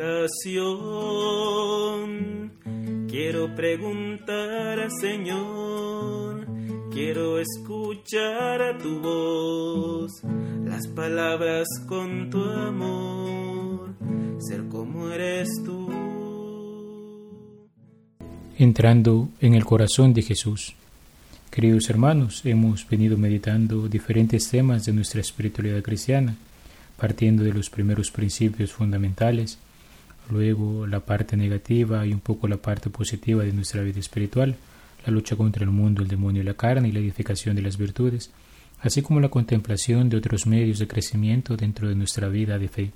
oración quiero preguntar al Señor, quiero escuchar a tu voz, las palabras con tu amor, ser como eres tú. Entrando en el corazón de Jesús. Queridos hermanos, hemos venido meditando diferentes temas de nuestra espiritualidad cristiana, partiendo de los primeros principios fundamentales, luego la parte negativa y un poco la parte positiva de nuestra vida espiritual, la lucha contra el mundo, el demonio y la carne y la edificación de las virtudes, así como la contemplación de otros medios de crecimiento dentro de nuestra vida de fe.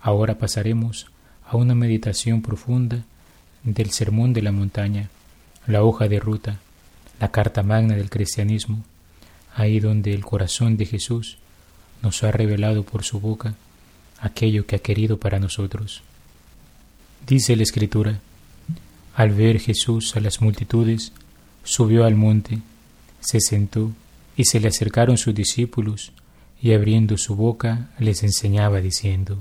Ahora pasaremos a una meditación profunda del Sermón de la Montaña, la hoja de ruta, la carta magna del cristianismo, ahí donde el corazón de Jesús nos ha revelado por su boca aquello que ha querido para nosotros. Dice la Escritura, al ver Jesús a las multitudes, subió al monte, se sentó y se le acercaron sus discípulos y abriendo su boca les enseñaba diciendo,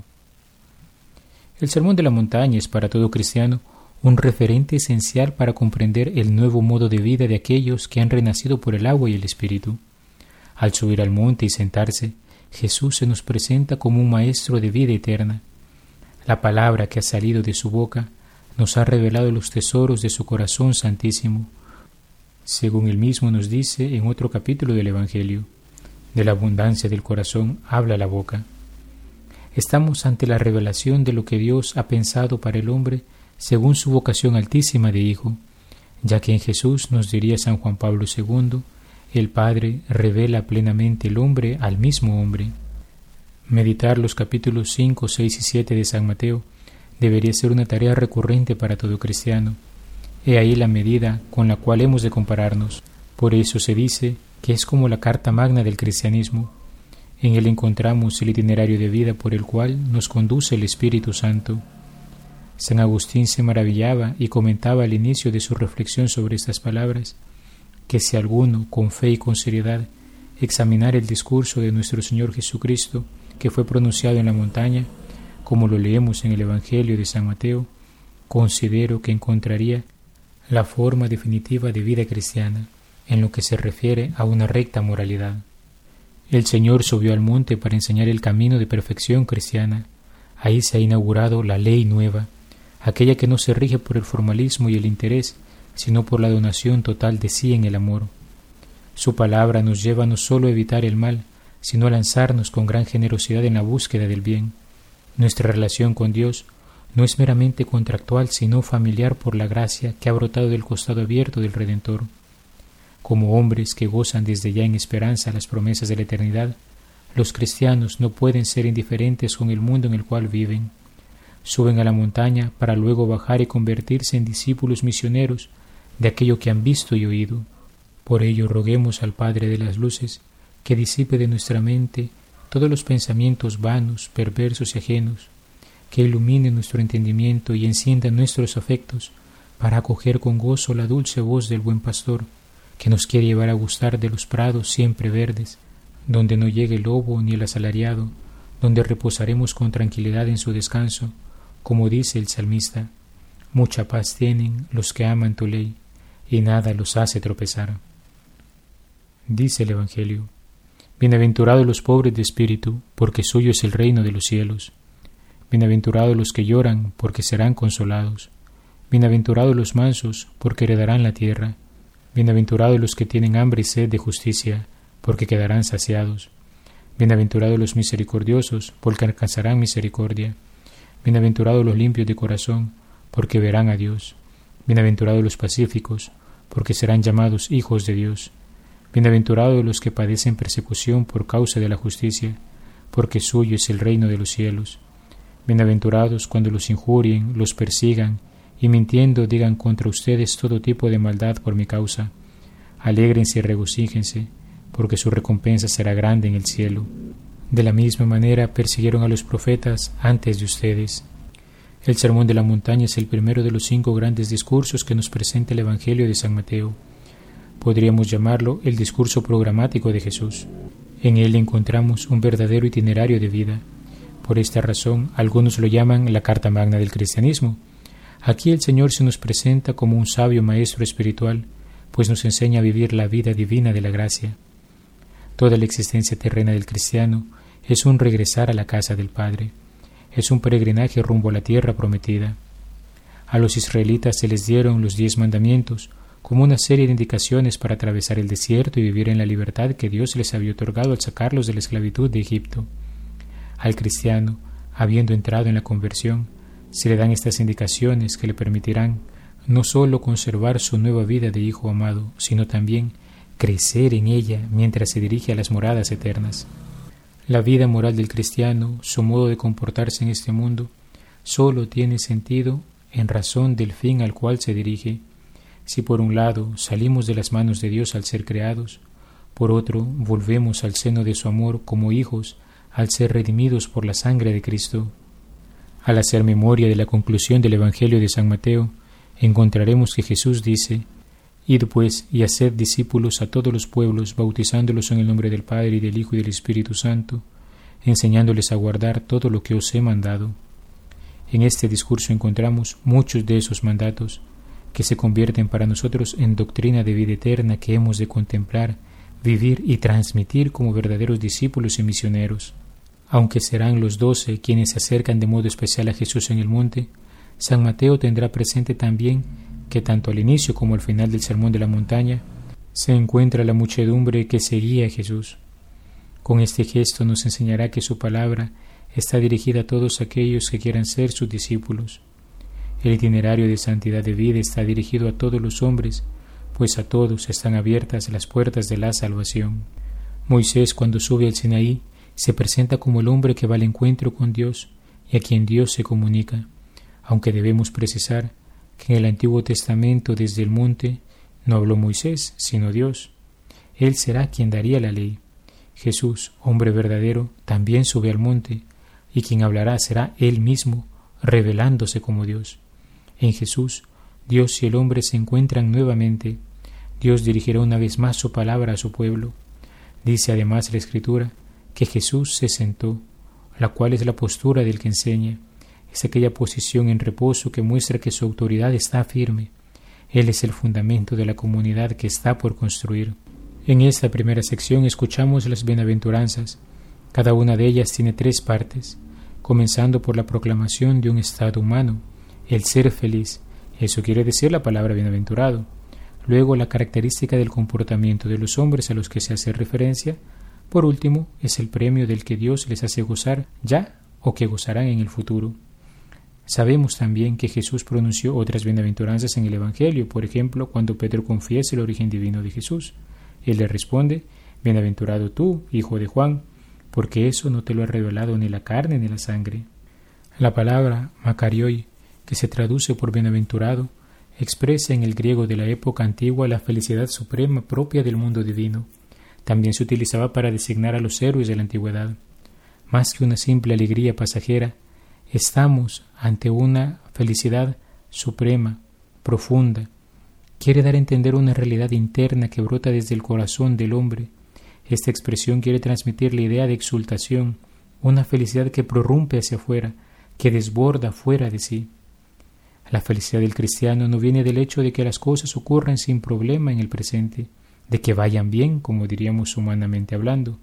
El sermón de la montaña es para todo cristiano un referente esencial para comprender el nuevo modo de vida de aquellos que han renacido por el agua y el Espíritu. Al subir al monte y sentarse, Jesús se nos presenta como un Maestro de vida eterna. La palabra que ha salido de su boca nos ha revelado los tesoros de su corazón santísimo, según él mismo nos dice en otro capítulo del Evangelio. De la abundancia del corazón habla la boca. Estamos ante la revelación de lo que Dios ha pensado para el hombre según su vocación altísima de Hijo, ya que en Jesús, nos diría San Juan Pablo II, el Padre revela plenamente el hombre al mismo hombre. Meditar los capítulos 5, 6 y 7 de San Mateo debería ser una tarea recurrente para todo cristiano. He ahí la medida con la cual hemos de compararnos. Por eso se dice que es como la carta magna del cristianismo. En él encontramos el itinerario de vida por el cual nos conduce el Espíritu Santo. San Agustín se maravillaba y comentaba al inicio de su reflexión sobre estas palabras, que si alguno, con fe y con seriedad, examinara el discurso de nuestro Señor Jesucristo, que fue pronunciado en la montaña, como lo leemos en el Evangelio de San Mateo, considero que encontraría la forma definitiva de vida cristiana en lo que se refiere a una recta moralidad. El Señor subió al monte para enseñar el camino de perfección cristiana. Ahí se ha inaugurado la ley nueva, aquella que no se rige por el formalismo y el interés, sino por la donación total de sí en el amor. Su palabra nos lleva no solo a evitar el mal, sino a lanzarnos con gran generosidad en la búsqueda del bien. Nuestra relación con Dios no es meramente contractual, sino familiar por la gracia que ha brotado del costado abierto del Redentor. Como hombres que gozan desde ya en esperanza las promesas de la eternidad, los cristianos no pueden ser indiferentes con el mundo en el cual viven suben a la montaña para luego bajar y convertirse en discípulos misioneros de aquello que han visto y oído. Por ello roguemos al Padre de las Luces que disipe de nuestra mente todos los pensamientos vanos, perversos y ajenos, que ilumine nuestro entendimiento y encienda nuestros afectos para acoger con gozo la dulce voz del buen pastor, que nos quiere llevar a gustar de los prados siempre verdes, donde no llegue el lobo ni el asalariado, donde reposaremos con tranquilidad en su descanso, como dice el salmista, mucha paz tienen los que aman tu ley, y nada los hace tropezar. Dice el Evangelio, Bienaventurados los pobres de espíritu, porque suyo es el reino de los cielos. Bienaventurados los que lloran, porque serán consolados. Bienaventurados los mansos, porque heredarán la tierra. Bienaventurados los que tienen hambre y sed de justicia, porque quedarán saciados. Bienaventurados los misericordiosos, porque alcanzarán misericordia. Bienaventurados los limpios de corazón, porque verán a Dios. Bienaventurados los pacíficos, porque serán llamados hijos de Dios. Bienaventurados los que padecen persecución por causa de la justicia, porque suyo es el reino de los cielos. Bienaventurados cuando los injurien, los persigan, y mintiendo digan contra ustedes todo tipo de maldad por mi causa. Alégrense y regocíjense, porque su recompensa será grande en el cielo. De la misma manera persiguieron a los profetas antes de ustedes. El Sermón de la Montaña es el primero de los cinco grandes discursos que nos presenta el Evangelio de San Mateo. Podríamos llamarlo el discurso programático de Jesús. En él encontramos un verdadero itinerario de vida. Por esta razón, algunos lo llaman la Carta Magna del Cristianismo. Aquí el Señor se nos presenta como un sabio maestro espiritual, pues nos enseña a vivir la vida divina de la gracia. Toda la existencia terrena del cristiano es un regresar a la casa del Padre, es un peregrinaje rumbo a la tierra prometida. A los israelitas se les dieron los diez mandamientos como una serie de indicaciones para atravesar el desierto y vivir en la libertad que Dios les había otorgado al sacarlos de la esclavitud de Egipto. Al cristiano, habiendo entrado en la conversión, se le dan estas indicaciones que le permitirán no sólo conservar su nueva vida de hijo amado, sino también crecer en ella mientras se dirige a las moradas eternas. La vida moral del cristiano, su modo de comportarse en este mundo, sólo tiene sentido en razón del fin al cual se dirige. Si por un lado salimos de las manos de Dios al ser creados, por otro volvemos al seno de su amor como hijos al ser redimidos por la sangre de Cristo. Al hacer memoria de la conclusión del Evangelio de San Mateo, encontraremos que Jesús dice, Id pues y haced discípulos a todos los pueblos, bautizándolos en el nombre del Padre y del Hijo y del Espíritu Santo, enseñándoles a guardar todo lo que os he mandado. En este discurso encontramos muchos de esos mandatos que se convierten para nosotros en doctrina de vida eterna que hemos de contemplar, vivir y transmitir como verdaderos discípulos y misioneros. Aunque serán los doce quienes se acercan de modo especial a Jesús en el monte, San Mateo tendrá presente también que tanto al inicio como al final del Sermón de la Montaña se encuentra la muchedumbre que seguía a Jesús. Con este gesto nos enseñará que su palabra está dirigida a todos aquellos que quieran ser sus discípulos. El itinerario de santidad de vida está dirigido a todos los hombres, pues a todos están abiertas las puertas de la salvación. Moisés, cuando sube al Sinaí, se presenta como el hombre que va al encuentro con Dios y a quien Dios se comunica, aunque debemos precisar que en el Antiguo Testamento desde el monte no habló Moisés, sino Dios. Él será quien daría la ley. Jesús, hombre verdadero, también sube al monte, y quien hablará será Él mismo, revelándose como Dios. En Jesús, Dios y el hombre se encuentran nuevamente. Dios dirigirá una vez más su palabra a su pueblo. Dice además la Escritura que Jesús se sentó, la cual es la postura del que enseña es aquella posición en reposo que muestra que su autoridad está firme. Él es el fundamento de la comunidad que está por construir. En esta primera sección escuchamos las bienaventuranzas. Cada una de ellas tiene tres partes, comenzando por la proclamación de un estado humano, el ser feliz. Eso quiere decir la palabra bienaventurado. Luego la característica del comportamiento de los hombres a los que se hace referencia. Por último, es el premio del que Dios les hace gozar ya o que gozarán en el futuro. Sabemos también que Jesús pronunció otras bienaventuranzas en el Evangelio, por ejemplo, cuando Pedro confiesa el origen divino de Jesús. Él le responde, Bienaventurado tú, hijo de Juan, porque eso no te lo ha revelado ni la carne ni la sangre. La palabra Macarioi, que se traduce por bienaventurado, expresa en el griego de la época antigua la felicidad suprema propia del mundo divino. También se utilizaba para designar a los héroes de la antigüedad. Más que una simple alegría pasajera, Estamos ante una felicidad suprema, profunda. Quiere dar a entender una realidad interna que brota desde el corazón del hombre. Esta expresión quiere transmitir la idea de exultación, una felicidad que prorrumpe hacia afuera, que desborda fuera de sí. La felicidad del cristiano no viene del hecho de que las cosas ocurran sin problema en el presente, de que vayan bien, como diríamos humanamente hablando,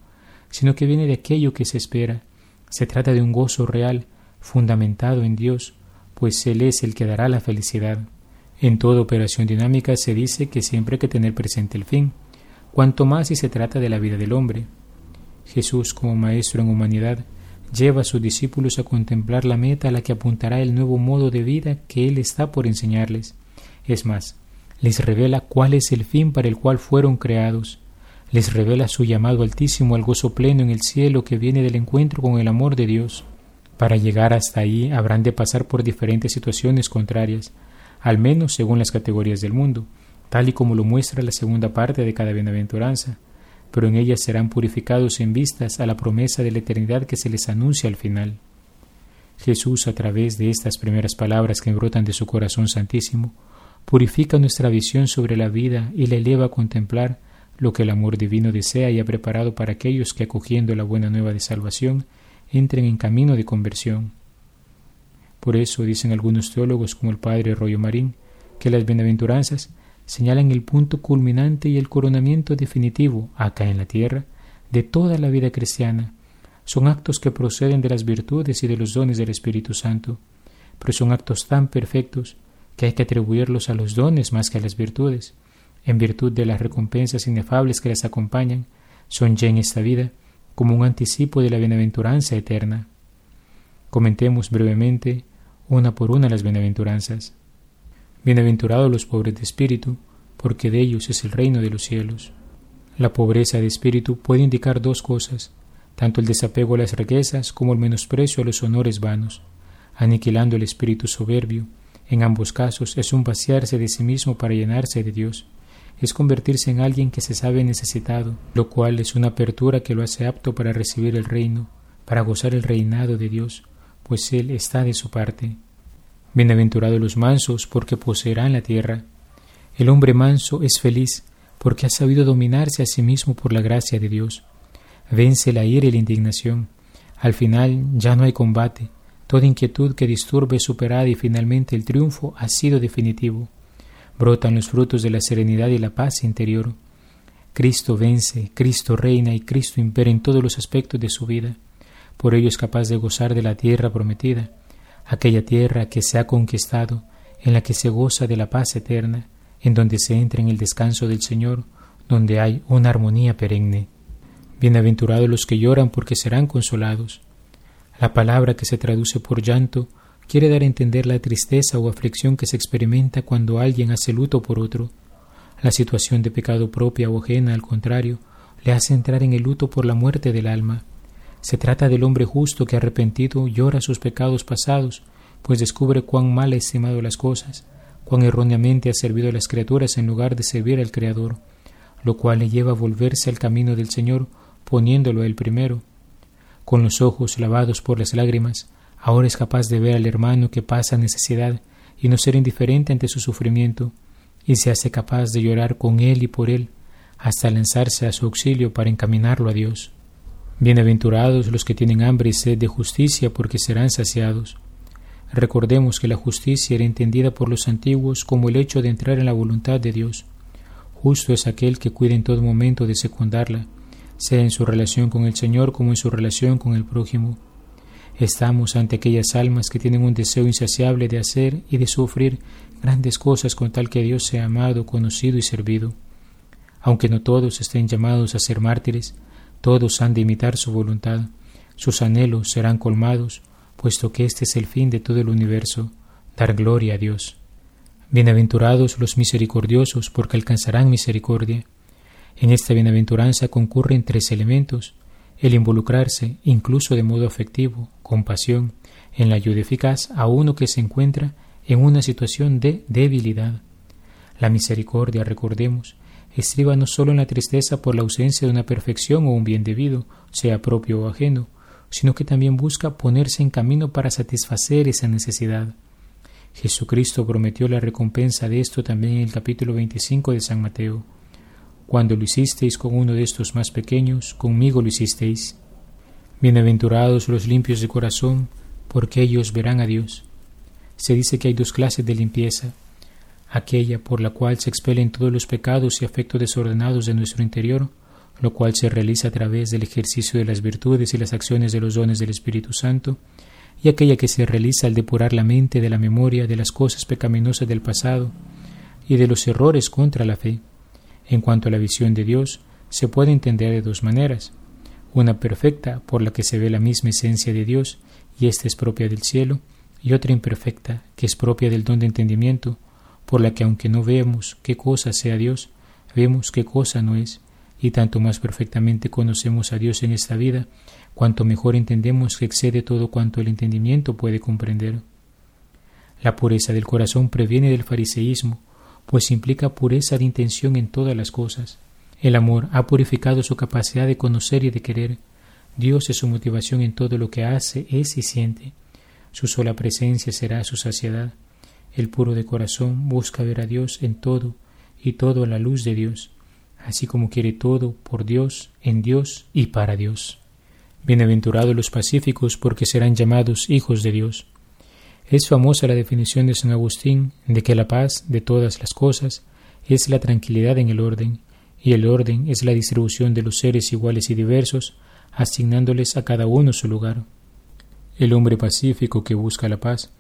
sino que viene de aquello que se espera. Se trata de un gozo real, fundamentado en Dios, pues Él es el que dará la felicidad. En toda operación dinámica se dice que siempre hay que tener presente el fin, cuanto más si se trata de la vida del hombre. Jesús, como Maestro en humanidad, lleva a sus discípulos a contemplar la meta a la que apuntará el nuevo modo de vida que Él está por enseñarles. Es más, les revela cuál es el fin para el cual fueron creados, les revela su llamado altísimo al gozo pleno en el cielo que viene del encuentro con el amor de Dios. Para llegar hasta ahí habrán de pasar por diferentes situaciones contrarias, al menos según las categorías del mundo, tal y como lo muestra la segunda parte de cada bienaventuranza, pero en ellas serán purificados en vistas a la promesa de la eternidad que se les anuncia al final. Jesús, a través de estas primeras palabras que brotan de su corazón santísimo, purifica nuestra visión sobre la vida y la eleva a contemplar lo que el amor divino desea y ha preparado para aquellos que, acogiendo la buena nueva de salvación, entren en camino de conversión. Por eso dicen algunos teólogos como el padre Rollo Marín que las bienaventuranzas señalan el punto culminante y el coronamiento definitivo acá en la tierra de toda la vida cristiana. Son actos que proceden de las virtudes y de los dones del Espíritu Santo, pero son actos tan perfectos que hay que atribuirlos a los dones más que a las virtudes, en virtud de las recompensas inefables que las acompañan, son ya en esta vida como un anticipo de la bienaventuranza eterna. Comentemos brevemente una por una las bienaventuranzas. Bienaventurados los pobres de espíritu, porque de ellos es el reino de los cielos. La pobreza de espíritu puede indicar dos cosas, tanto el desapego a las riquezas como el menosprecio a los honores vanos, aniquilando el espíritu soberbio. En ambos casos es un vaciarse de sí mismo para llenarse de Dios. Es convertirse en alguien que se sabe necesitado, lo cual es una apertura que lo hace apto para recibir el reino, para gozar el reinado de Dios, pues Él está de su parte. Bienaventurados los mansos, porque poseerán la tierra. El hombre manso es feliz, porque ha sabido dominarse a sí mismo por la gracia de Dios. Vence la ira y la indignación. Al final ya no hay combate. Toda inquietud que disturbe es superada y finalmente el triunfo ha sido definitivo. Brotan los frutos de la serenidad y la paz interior. Cristo vence, Cristo reina y Cristo impera en todos los aspectos de su vida. Por ello es capaz de gozar de la tierra prometida, aquella tierra que se ha conquistado, en la que se goza de la paz eterna, en donde se entra en el descanso del Señor, donde hay una armonía perenne. Bienaventurados los que lloran porque serán consolados. La palabra que se traduce por llanto quiere dar a entender la tristeza o aflicción que se experimenta cuando alguien hace luto por otro. La situación de pecado propia o ajena, al contrario, le hace entrar en el luto por la muerte del alma. Se trata del hombre justo que arrepentido llora sus pecados pasados, pues descubre cuán mal ha estimado las cosas, cuán erróneamente ha servido a las criaturas en lugar de servir al Creador, lo cual le lleva a volverse al camino del Señor, poniéndolo el primero. Con los ojos lavados por las lágrimas, ahora es capaz de ver al hermano que pasa necesidad y no ser indiferente ante su sufrimiento, y se hace capaz de llorar con él y por él, hasta lanzarse a su auxilio para encaminarlo a Dios. Bienaventurados los que tienen hambre y sed de justicia, porque serán saciados. Recordemos que la justicia era entendida por los antiguos como el hecho de entrar en la voluntad de Dios. Justo es aquel que cuida en todo momento de secundarla, sea en su relación con el Señor como en su relación con el prójimo. Estamos ante aquellas almas que tienen un deseo insaciable de hacer y de sufrir grandes cosas con tal que Dios sea amado, conocido y servido. Aunque no todos estén llamados a ser mártires, todos han de imitar su voluntad, sus anhelos serán colmados, puesto que este es el fin de todo el universo, dar gloria a Dios. Bienaventurados los misericordiosos, porque alcanzarán misericordia. En esta bienaventuranza concurren tres elementos, el involucrarse, incluso de modo afectivo, con pasión, en la ayuda eficaz a uno que se encuentra en una situación de debilidad. La misericordia, recordemos, estriba no solo en la tristeza por la ausencia de una perfección o un bien debido, sea propio o ajeno, sino que también busca ponerse en camino para satisfacer esa necesidad. Jesucristo prometió la recompensa de esto también en el capítulo 25 de San Mateo. Cuando lo hicisteis con uno de estos más pequeños, conmigo lo hicisteis. Bienaventurados los limpios de corazón, porque ellos verán a Dios. Se dice que hay dos clases de limpieza, aquella por la cual se expelen todos los pecados y afectos desordenados de nuestro interior, lo cual se realiza a través del ejercicio de las virtudes y las acciones de los dones del Espíritu Santo, y aquella que se realiza al depurar la mente de la memoria de las cosas pecaminosas del pasado y de los errores contra la fe. En cuanto a la visión de Dios, se puede entender de dos maneras. Una perfecta, por la que se ve la misma esencia de Dios, y ésta es propia del cielo, y otra imperfecta, que es propia del don de entendimiento, por la que aunque no vemos qué cosa sea Dios, vemos qué cosa no es, y tanto más perfectamente conocemos a Dios en esta vida, cuanto mejor entendemos que excede todo cuanto el entendimiento puede comprender. La pureza del corazón previene del fariseísmo, pues implica pureza de intención en todas las cosas. El amor ha purificado su capacidad de conocer y de querer. Dios es su motivación en todo lo que hace, es y siente. Su sola presencia será su saciedad. El puro de corazón busca ver a Dios en todo y todo a la luz de Dios, así como quiere todo por Dios, en Dios y para Dios. Bienaventurados los pacíficos porque serán llamados hijos de Dios. Es famosa la definición de San Agustín de que la paz de todas las cosas es la tranquilidad en el orden, y el orden es la distribución de los seres iguales y diversos, asignándoles a cada uno su lugar. El hombre pacífico que busca la paz,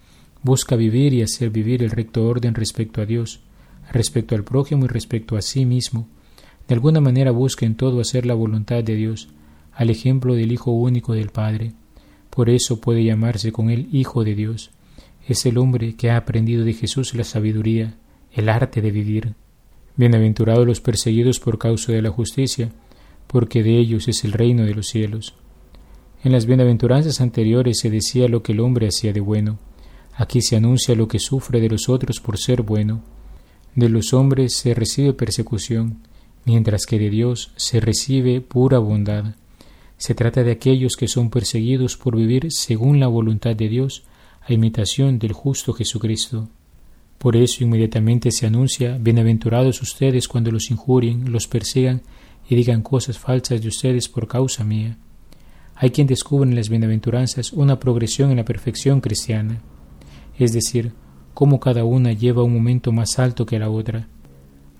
busca vivir y hacer vivir el recto orden respecto a Dios, respecto al prójimo y respecto a sí mismo. De alguna manera busca en todo hacer la voluntad de Dios, al ejemplo del Hijo único del Padre. Por eso puede llamarse con él Hijo de Dios. Es el hombre que ha aprendido de Jesús la sabiduría, el arte de vivir. Bienaventurados los perseguidos por causa de la justicia, porque de ellos es el reino de los cielos. En las bienaventuranzas anteriores se decía lo que el hombre hacía de bueno. Aquí se anuncia lo que sufre de los otros por ser bueno. De los hombres se recibe persecución, mientras que de Dios se recibe pura bondad. Se trata de aquellos que son perseguidos por vivir según la voluntad de Dios, a imitación del justo Jesucristo. Por eso inmediatamente se anuncia, Bienaventurados ustedes cuando los injurien, los persigan y digan cosas falsas de ustedes por causa mía. Hay quien descubre en las bienaventuranzas una progresión en la perfección cristiana, es decir, cómo cada una lleva un momento más alto que la otra.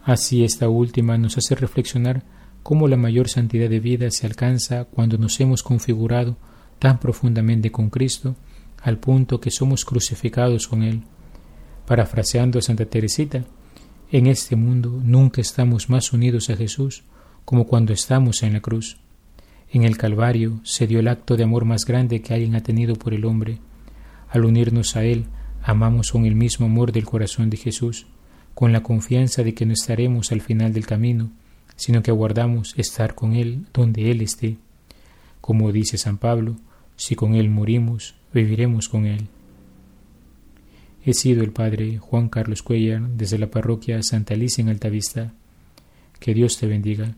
Así esta última nos hace reflexionar cómo la mayor santidad de vida se alcanza cuando nos hemos configurado tan profundamente con Cristo al punto que somos crucificados con Él. Parafraseando a Santa Teresita, en este mundo nunca estamos más unidos a Jesús como cuando estamos en la cruz. En el Calvario se dio el acto de amor más grande que alguien ha tenido por el hombre. Al unirnos a Él, amamos con el mismo amor del corazón de Jesús, con la confianza de que no estaremos al final del camino, sino que aguardamos estar con Él donde Él esté. Como dice San Pablo, si con Él morimos, viviremos con Él. He sido el Padre Juan Carlos Cuellar desde la parroquia Santa Alicia en Altavista. Que Dios te bendiga.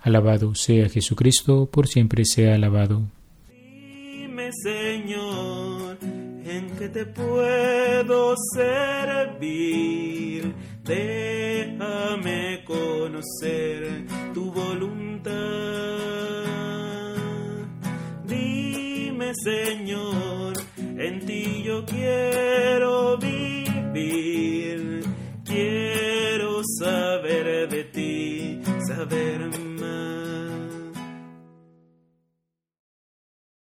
Alabado sea Jesucristo, por siempre sea alabado. Dime, Señor, en que te puedo servir. Déjame conocer tu voluntad. Dime, Señor, en ti yo quiero vivir. Quiero saber de ti, saber